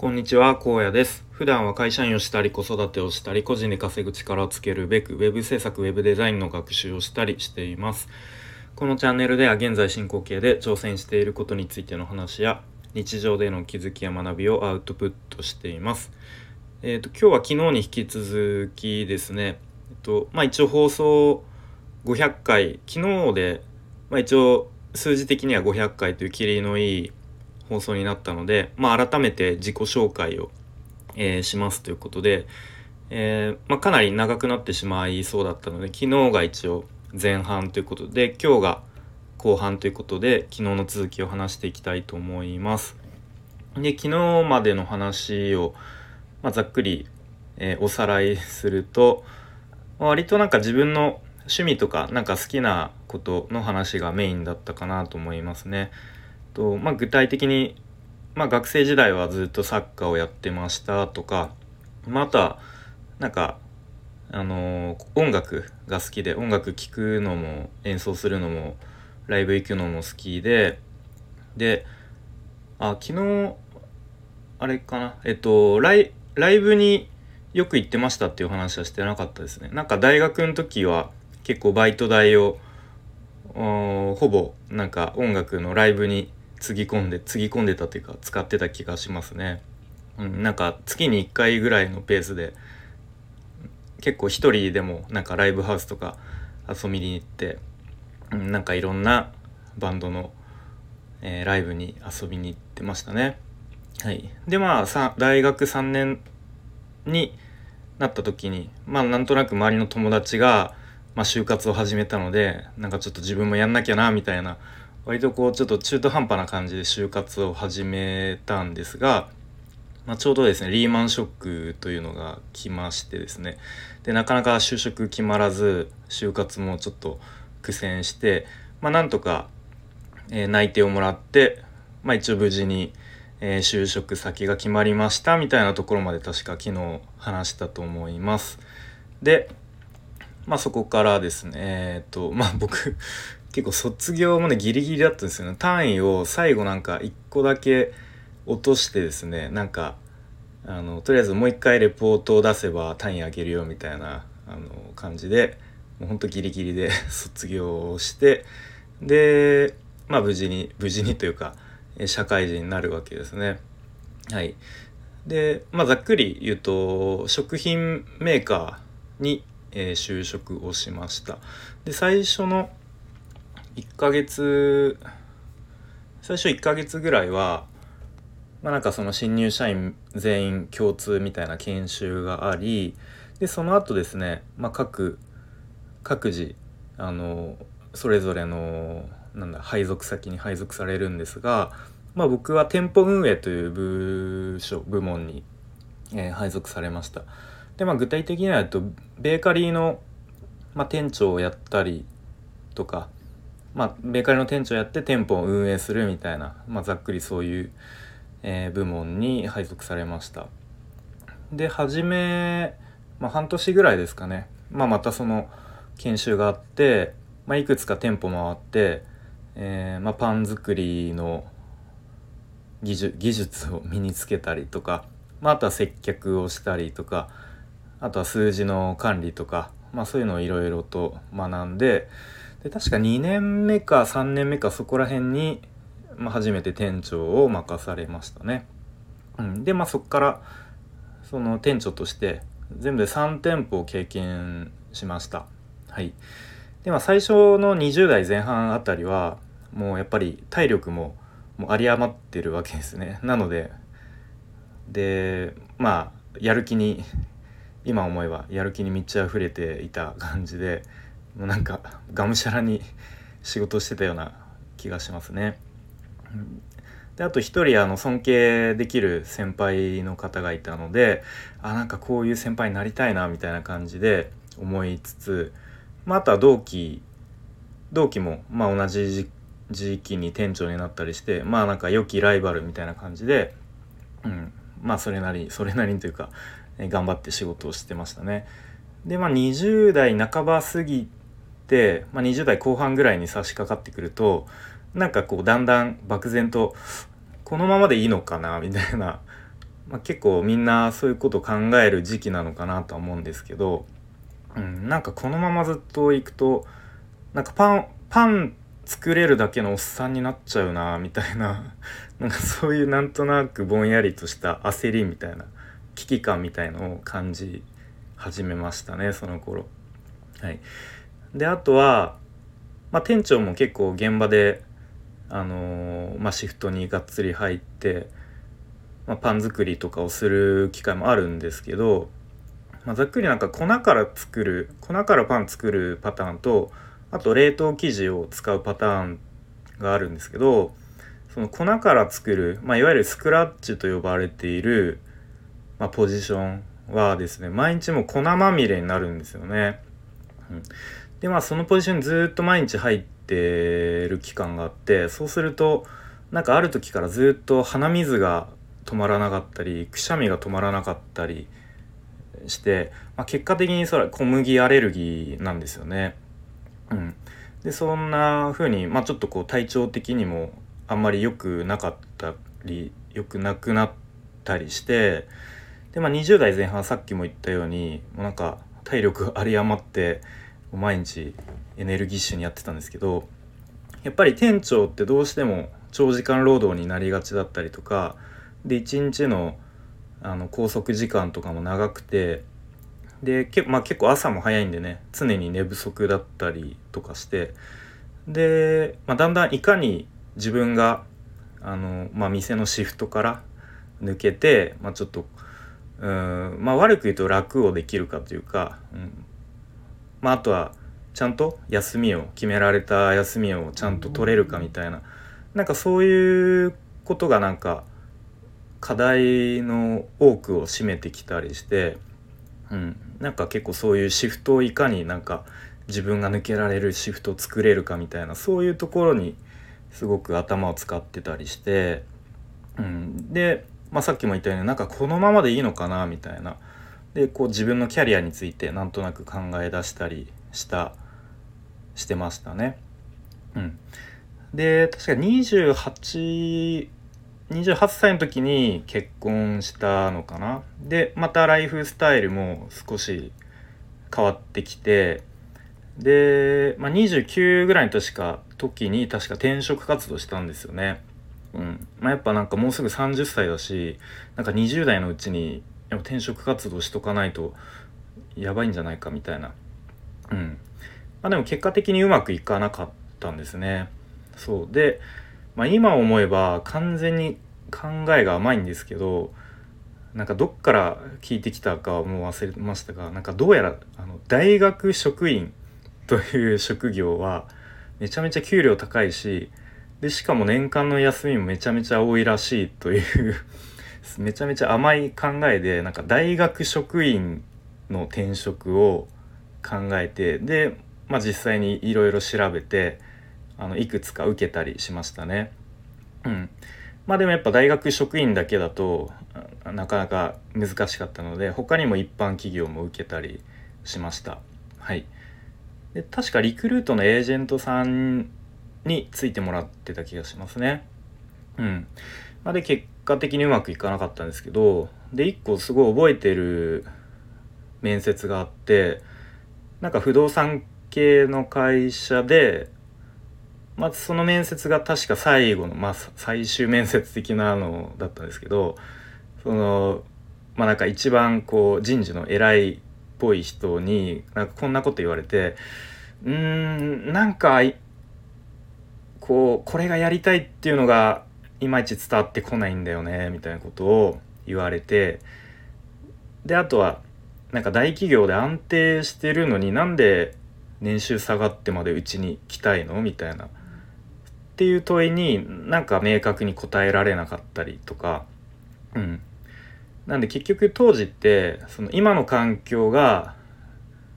こんにちは、荒野です。普段は会社員をしたり、子育てをしたり、個人で稼ぐ力をつけるべく、ウェブ制作、ウェブデザインの学習をしたりしています。このチャンネルでは現在進行形で挑戦していることについての話や、日常での気づきや学びをアウトプットしています。えっ、と、今日は昨日に引き続きですね、えっと、まあ一応放送500回、昨日で、まあ一応数字的には500回というキリのいい放送になったので、まあ、改めて自己紹介を、えーしますということで、えーまあ、かなり長くなってしまいそうだったので昨日が一応前半ということで今日が後半ということで昨日の続きを話していきたいと思います。で昨日までの話を、まあ、ざっくり、えーおさらいすると、割となんか自分の趣味とかなんか好きなことの話がメインだったかなと思いますね。とまあ、具体的に、まあ、学生時代はずっとサッカーをやってましたとか、まあ、とはなんか、あのー音楽が好きで音楽聴くのも演奏するのもライブ行くのも好きでであ昨日あれかなえっとライライブによく行ってましたっていう話はしてなかったですね。なんか大学の時は結構バイト代をほぼなんか音楽のライブにつぎ込んでつぎ込んでたというか使ってた気がしますね。うん、なんか月に1回ぐらいのペースで結構一人でもなんかライブハウスとか遊びに行って、うん、なんかいろんなバンドの、えーライブに遊びに行ってましたね。はい、でまあさ大学3年になった時にまあなんとなく周りの友達が、まあ、就活を始めたのでなんかちょっと自分もやんなきゃなみたいな割とこうちょっと中途半端な感じで就活を始めたんですが、まあ、ちょうどですねリーマンショックというのが来ましてですねでなかなか就職決まらず就活もちょっと苦戦して、まあ、なんとか、えー内定をもらって、まあ、一応無事に、えー就職先が決まりましたみたいなところまで確か昨日話したと思います。でまあそこからですねえっとまあ僕結構卒業もねギリギリだったんですよね単位を最後なんか1個だけ落としてですねなんかあのとりあえずもう一回レポートを出せば単位あげるよみたいなあの感じでもうほんとギリギリで 卒業をしてでまあ無事に無事にというか社会人になるわけですね。はい、でまあざっくり言うと食品メーカーに、えー就職をしました。で最初の1ヶ月最初1ヶ月ぐらいはまあなんかその新入社員全員共通みたいな研修がありでその後ですね、まあ、各各自あのそれぞれのなんだ配属先に配属されるんですが、まあ、僕は店舗運営という部署部門に、えー配属されました。で、まあ、具体的にはえっとベーカリーの、まあ、店長をやったりとか、まあ、ベーカリーの店長やって店舗を運営するみたいな、まあ、ざっくりそういう、えー部門に配属されました。で初め、まあ、半年ぐらいですかね、まあ、またその研修があって、まあ、いくつか店舗回って、えーまあ、パン作りの技術技術を身につけたりとか、まあ、あとは接客をしたりとかあとは数字の管理とか、まあ、そういうのをいろいろと学んでで確か2年目か3年目かそこら辺に、まあ、初めて店長を任されましたね。うん、でまあそこからその店長として全部で3店舗を経験しました。はい、でまあ最初の20代前半あたりはもうやっぱり体力ももう有り余ってるわけですね。なのででまあやる気に今思えばやる気に満ち溢れていた感じでもうなんかがむしゃらに仕事してたような気がしますね。であと一人あの尊敬できる先輩の方がいたのであなんかこういう先輩になりたいなみたいな感じで思いつつ、まあ、あとは同期同期もまあ同じ時時期に店長になったりしてまあなんか良きライバルみたいな感じで、うん、まあそれなりそれなりにというかえ頑張って仕事をしてましたね。でまあ20代半ば過ぎ、まあ、20代後半ぐらいに差し掛かってくるとなんかこうだんだん漠然とこのままでいいのかなみたいな。まあ、結構みんなそういうこと考える時期なのかなとは思うんですけど、うん、なんかこのままずっといくとなんかパンパン作れるだけのおっさんになっちゃうなみたいな。なんかそういうなんとなくぼんやりとした焦りみたいな危機感みたいのを感じ始めましたねその頃。はい、であとは、まあ、店長も結構現場で、あのー、まあ、シフトにがっつり入って、まあ、パン作りとかをする機会もあるんですけど、まあ、ざっくりなんか粉から作る粉からパン作るパターンとあと冷凍生地を使うパターンがあるんですけどその粉から作る、まあ、いわゆるスクラッチと呼ばれている、まあ、ポジションはですね毎日も粉まみれになるんですよね。うん、でまあそのポジションにずっと毎日入ってる期間があってそうするとなんかある時からずっと鼻水が止まらなかったりくしゃみが止まらなかったりして、まあ、結果的にそれは小麦アレルギーなんですよね。うん、でそんな風にまあちょっとこう体調的にもあんまり良くなかったり良くなくなったりしてでまあ20代前半さっきも言ったようにもうなんか体力有り余って毎日エネルギッシュにやってたんですけどやっぱり店長ってどうしても長時間労働になりがちだったりとかで一日のあの拘束時間とかも長くてでけ、まあ、結構朝も早いんでね常に寝不足だったりとかしてで、まあ、だんだんいかに自分があの、まあ、店のシフトから抜けて、まあ、ちょっとうんまあ悪く言うと楽をできるかというか、うんまあ、あとはちゃんと休みを決められた休みをちゃんと取れるかみたいな。なんかそういうことがなんか課題の多くを占めてきたりして、うん、なんか結構そういうシフトをいかになんか自分が抜けられるシフトを作れるかみたいなそういうところにすごく頭を使ってたりして、うん、で、まあ、さっきも言ったようになんかこのままでいいのかなみたいな。でこう自分のキャリアについてなんとなく考え出したりしたしてましたね。うん、で確か28 28歳の時に結婚したのかなでまたライフスタイルも少し変わってきてで、まあ、29ぐらいの年か時に確か転職活動したんですよね。うんまあ、やっぱなんかもうすぐ30歳だしなんか20代のうちにやっぱ転職活動しとかないとやばいんじゃないかみたいな。うんまあ、でも結果的にうまくいかなかったんですね。そうでまあ、今思えば完全に考えが甘いんですけどなんかどっから聞いてきたかはもう忘れましたがなんかどうやらあの大学職員という職業はめちゃめちゃ給料高いしでしかも年間の休みもめちゃめちゃ多いらしいというめちゃめちゃ甘い考えでなんか大学職員の転職を考えてで、まあ、実際にいろいろ調べてあのいくつか受けたりしましたね。うん、まあでもやっぱ大学職員だけだとなかなか難しかったので他にも一般企業も受けたりしました。はい、で確かリクルートのエージェントさんについてもらってた気がしますね。うん。まあ、で結果的にうまくいかなかったんですけどで1個すごい覚えてる面接があってなんか不動産系の会社でまずその面接が確か最後の、まあ、最終面接的なのだったんですけどそのまあなんか一番こう人事の偉いっぽい人になんかこんなこと言われてうーんなんかこうこれがやりたいっていうのがいまいち伝わってこないんだよねみたいなことを言われてであとはなんか大企業で安定してるのになんで年収下がってまでうちに来たいの？みたいな。っていう問いになんか明確に答えられなかったりとか、うん。なんで結局当時ってその今の環境が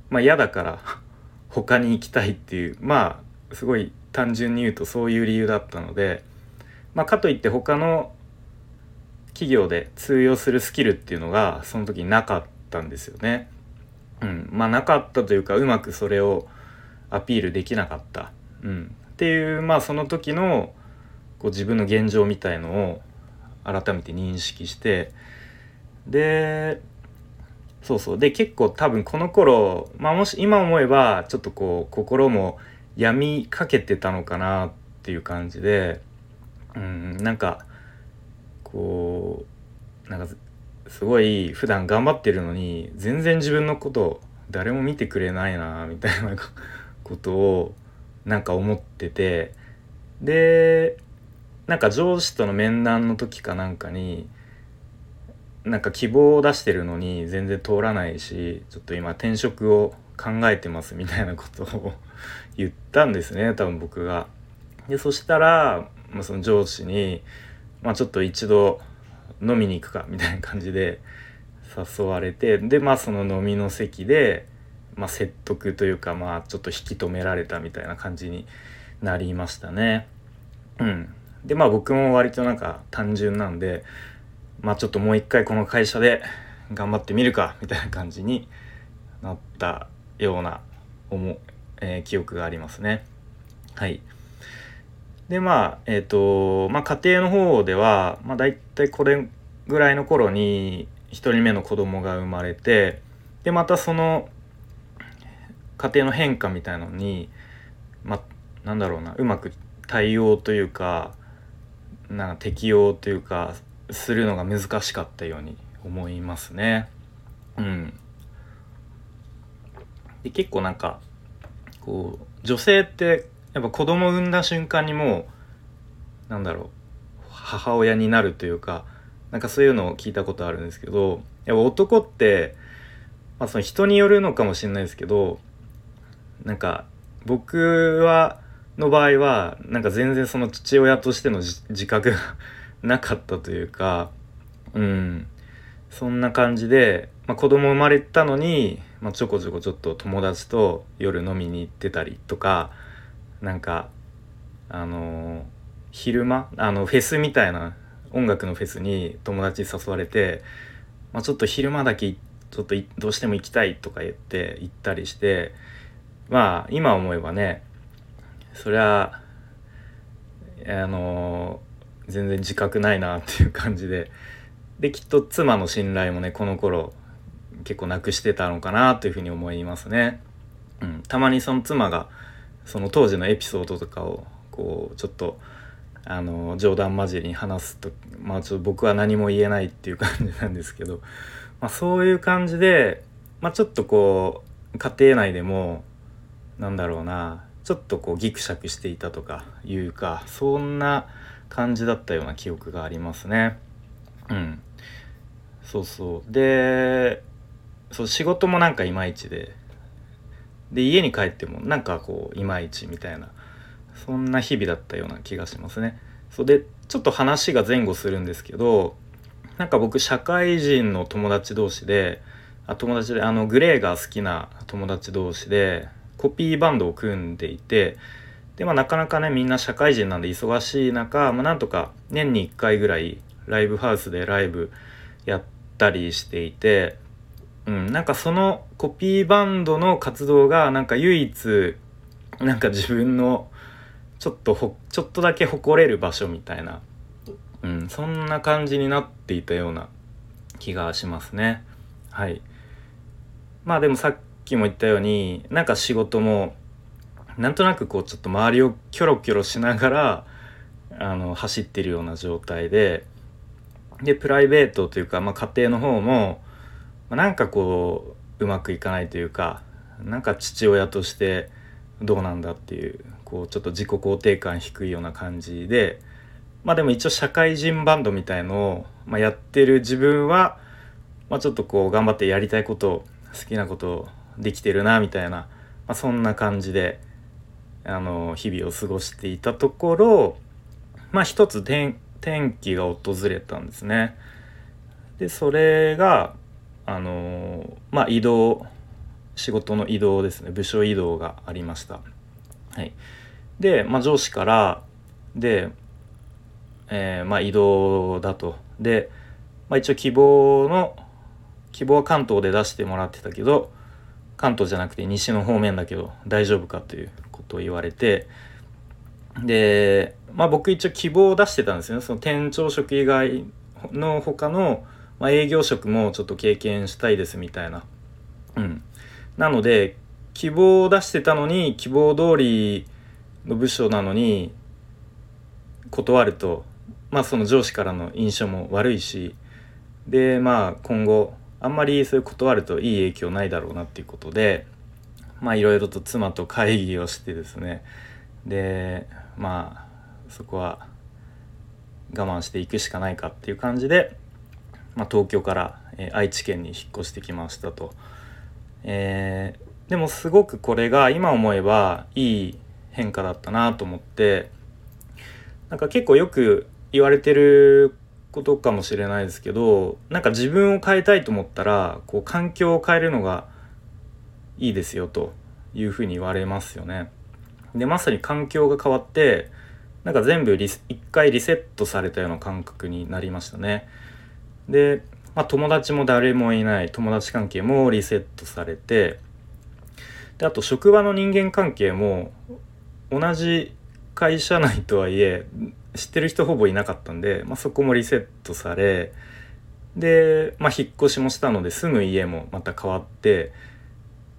まあ嫌だから 他に行きたいっていうまあすごい単純に言うとそういう理由だったので、まあ、かといって他の企業で通用するスキルっていうのがその時になかったんですよね。うん、まあなかったというかうまくそれをアピールできなかった。うん、っていうまあその時のこう自分の現状みたいのを改めて認識して。でそうそう。で結構多分この頃まあもし今思えばちょっとこう心も病みかけてたのかなっていう感じで。うんなんかこうなんかすごい普段頑張ってるのに全然自分のこと誰も見てくれないなみたいなことをなんか思っててでなんか上司との面談の時かなんかになんか希望を出してるのに全然通らないしちょっと今転職を考えてますみたいなことを言ったんですね多分僕が。でそしたら、まあ、その上司に、まあ、ちょっと一度飲みに行くかみたいな感じで誘われてでまあその飲みの席で、まあ、説得というかまあちょっと引き止められたみたいな感じになりましたね。うん、でまあ僕も割となんか単純なんでまあちょっともう一回この会社で頑張ってみるかみたいな感じになったような思、えー、記憶がありますね。はい。でまあえっ、ー、とまあ家庭の方では、まあ、大体これぐらいの頃に1人目の子供が生まれてでまたその家庭の変化みたいのにまあなんだろうなうまく対応というかなんか適応というかするのが難しかったように思いますね。うん、で結構なんかこう女性ってやっぱ子供を産んだ瞬間にもうなんだろう母親になるというかなんかそういうのを聞いたことあるんですけどやっぱ男って、まあ、その人によるのかもしれないですけどなんか僕はの場合はなんか全然その父親としての自覚がなかったというかうん。そんな感じで、まあ、子供生まれたのに、まあ、ちょこちょこちょっと友達と夜飲みに行ってたりとかなんかあの昼間あのフェスみたいな音楽のフェスに友達に誘われて、まあ、ちょっと昼間だけちょっとどうしても行きたいとか言って行ったりしてまあ今思えばねそりゃあの全然自覚ないなっていう感じでできっと妻の信頼もねこの頃結構なくしてたのかなというふうに思いますね。うん、たまにその妻がその当時のエピソードとかをこうちょっとあの冗談交じりに話すとまあちょっと僕は何も言えないっていう感じなんですけど、まあ、そういう感じで、まあ、ちょっとこう家庭内でもなんだろうなちょっとこうギクシャクしていたとかいうかそんな感じだったような記憶がありますね。うん、そうそうでそう仕事もなんかいまいちでで家に帰ってもなんかこういまいちみたいなそんな日々だったような気がしますね。そうでちょっと話が前後するんですけどなんか僕社会人の友達同士であ友達であのグレーが好きな友達同士でコピーバンドを組んでいてで、まあ、なかなかねみんな社会人なんで忙しい中、まあ、なんとか年に1回ぐらいライブハウスでライブやったりしていて、うん、なんかそのコピーバンドの活動がなんか唯一なんか自分のちょっとほちょっとだけ誇れる場所みたいな、うん、そんな感じになっていたような気がしますね。はいまあでもさっきも言ったようになんか仕事もなんとなくこうちょっと周りをキョロキョロしながらあの走ってるような状態ででプライベートというか、まあ、家庭の方も、ま、なんかこううまくいかないというかなんか父親としてどうなんだっていうこうちょっと自己肯定感低いような感じでまあでも一応社会人バンドみたいのを、ま、やってる自分は、ま、ちょっとこう頑張ってやりたいこと好きなことできてるなみたいな、ま、そんな感じであの日々を過ごしていたところまあ一つ転機が訪れたんですね。でそれがあのまあ移動仕事の移動ですね。部署移動がありました。はい、で、まあ、上司からで、えー、まあ、移動だと。で、まあ、一応希望の希望は関東で出してもらってたけど関東じゃなくて西の方面だけど大丈夫かということを言われてでまあ僕一応希望を出してたんですよね。その店長職以外の他のまあ、営業職もちょっと経験したいですみたいな。うん。なので、希望を出してたのに、希望通りの部署なのに、断ると、まあその上司からの印象も悪いし、で、まあ今後、あんまりそういう断るといい影響ないだろうなっていうことで、まあいろいろと妻と会議をしてですね、で、まあそこは我慢していくしかないかっていう感じで、まあ、東京から、えー、愛知県に引っ越してきましたと。えー、でもすごくこれが今思えばいい変化だったなと思ってなんか結構よく言われてることかもしれないですけどなんか自分を変えたいと思ったらこう環境を変えるのがいいですよというふうに言われますよね。でまさに環境が変わってなんか全部一回リセットされたような感覚になりましたね。で、まあ、友達も誰もいない友達関係もリセットされてであと職場の人間関係も同じ会社内とはいえ知ってる人ほぼいなかったんで、まあ、そこもリセットされで、まあ、引っ越しもしたので住む家もまた変わってっ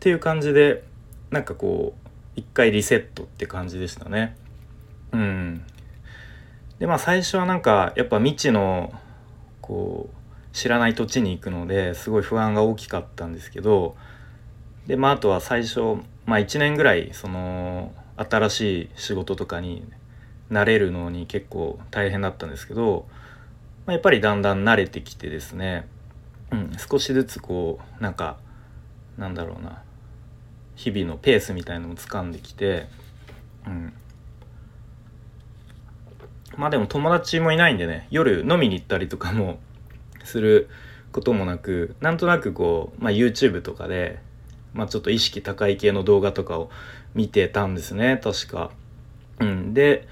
ていう感じでなんかこう一回リセットって感じでしたね。うん。でまあ最初はなんかやっぱ未知のこう知らない土地に行くのですごい不安が大きかったんですけどでまああとは最初、まあ、1年ぐらいその新しい仕事とかに慣れるのに結構大変だったんですけど、まあ、やっぱりだんだん慣れてきてですね、うん、少しずつこうなんかなんだろうな日々のペースみたいのも掴んできて、うん、まあでも友達もいないんでね夜飲みに行ったりとかもすることもなくなんとなくこう、まあ、YouTube とかで、まあ、ちょっと意識高い系の動画とかを見てたんですね確か。うん、で、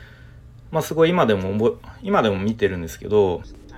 まあ、すごい今でも今でも見てるんですけど